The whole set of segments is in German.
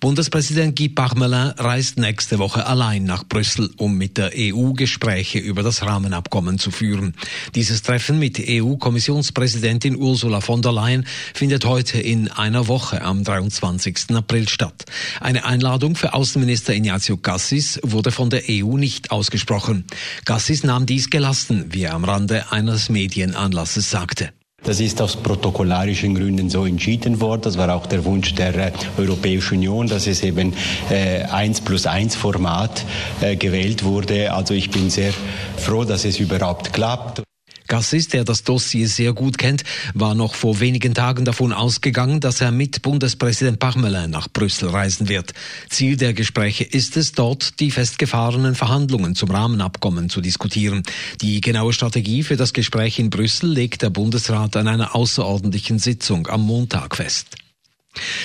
Bundespräsident Guy Parmelin reist nächste Woche allein nach Brüssel, um mit der EU Gespräche über das Rahmenabkommen zu führen. Dieses Treffen mit EU-Kommissionspräsidentin Ursula von der Leyen findet heute in einer Woche am 23. April statt. Eine Einladung für Außenminister Ignazio Cassis wurde von der EU nicht ausgesprochen. Cassis nahm dies gelassen, wie er am Rande eines Medienanlasses sagte. Das ist aus protokollarischen Gründen so entschieden worden. Das war auch der Wunsch der äh, Europäischen Union, dass es eben äh, 1 plus 1 Format äh, gewählt wurde. Also ich bin sehr froh, dass es überhaupt klappt. Gassis, der das Dossier sehr gut kennt, war noch vor wenigen Tagen davon ausgegangen, dass er mit Bundespräsident Parmelin nach Brüssel reisen wird. Ziel der Gespräche ist es, dort die festgefahrenen Verhandlungen zum Rahmenabkommen zu diskutieren. Die genaue Strategie für das Gespräch in Brüssel legt der Bundesrat an einer außerordentlichen Sitzung am Montag fest.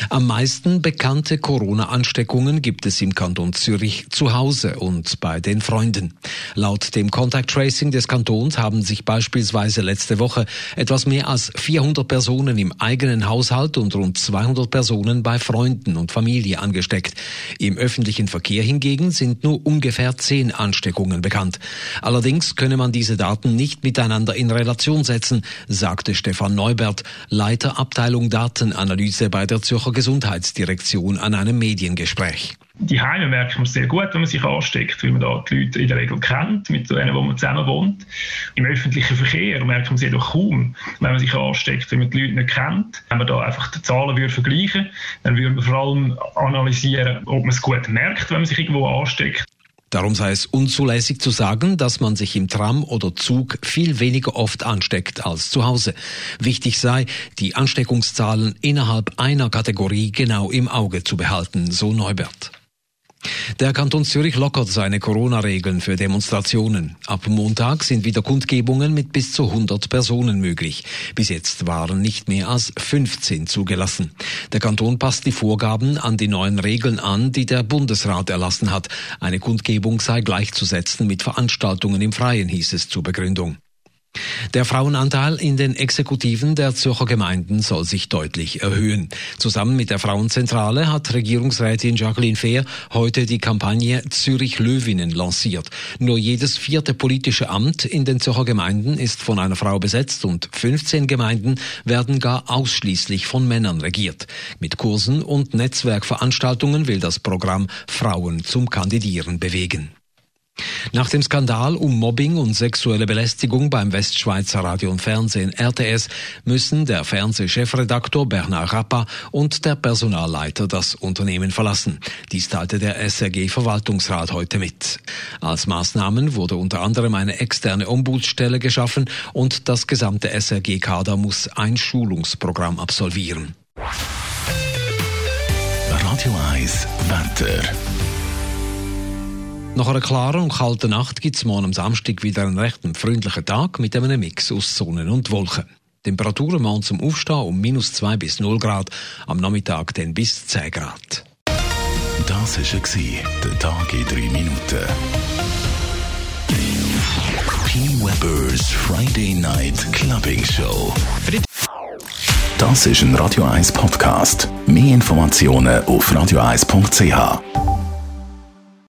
Am meisten bekannte Corona-Ansteckungen gibt es im Kanton Zürich zu Hause und bei den Freunden. Laut dem Contact Tracing des Kantons haben sich beispielsweise letzte Woche etwas mehr als 400 Personen im eigenen Haushalt und rund 200 Personen bei Freunden und Familie angesteckt. Im öffentlichen Verkehr hingegen sind nur ungefähr 10 Ansteckungen bekannt. Allerdings könne man diese Daten nicht miteinander in Relation setzen, sagte Stefan Neubert, Leiter Abteilung Datenanalyse bei der Zürcher Gesundheitsdirektion an einem Mediengespräch. Die Heime merkt man sehr gut, wenn man sich ansteckt, weil man da die Leute in der Regel kennt, mit denen, wo man zusammen wohnt. Im öffentlichen Verkehr merkt man sie doch kaum, wenn man sich ansteckt, wenn man die Leute nicht kennt. Wenn man da einfach die Zahlen würde vergleichen dann würde man vor allem analysieren, ob man es gut merkt, wenn man sich irgendwo ansteckt. Darum sei es unzulässig zu sagen, dass man sich im Tram oder Zug viel weniger oft ansteckt als zu Hause. Wichtig sei, die Ansteckungszahlen innerhalb einer Kategorie genau im Auge zu behalten, so Neubert. Der Kanton Zürich lockert seine Corona-Regeln für Demonstrationen. Ab Montag sind wieder Kundgebungen mit bis zu 100 Personen möglich. Bis jetzt waren nicht mehr als 15 zugelassen. Der Kanton passt die Vorgaben an die neuen Regeln an, die der Bundesrat erlassen hat. Eine Kundgebung sei gleichzusetzen mit Veranstaltungen im Freien, hieß es zur Begründung. Der Frauenanteil in den Exekutiven der Zürcher Gemeinden soll sich deutlich erhöhen. Zusammen mit der Frauenzentrale hat Regierungsrätin Jacqueline Fehr heute die Kampagne Zürich Löwinnen lanciert. Nur jedes vierte politische Amt in den Zürcher Gemeinden ist von einer Frau besetzt und 15 Gemeinden werden gar ausschließlich von Männern regiert. Mit Kursen und Netzwerkveranstaltungen will das Programm Frauen zum Kandidieren bewegen. Nach dem Skandal um Mobbing und sexuelle Belästigung beim Westschweizer Radio und Fernsehen RTS müssen der Fernsehchefredaktor Bernard Rappa und der Personalleiter das Unternehmen verlassen. Dies teilte der SRG Verwaltungsrat heute mit. Als Maßnahmen wurde unter anderem eine externe Ombudsstelle geschaffen und das gesamte SRG-Kader muss ein Schulungsprogramm absolvieren. Radio 1 Wetter. Nach einer klaren und kalten Nacht gibt es morgen am Samstag wieder einen recht freundlichen Tag mit einem Mix aus Sonne und Wolken. Temperaturen morgen zum Aufstehen um minus 2 bis 0 Grad, am Nachmittag dann bis 10 Grad. Das war der Tag in 3 Minuten. P. Weber's Friday Night Clubbing Show. Das ist ein Radio 1 Podcast. Mehr Informationen auf radio1.ch.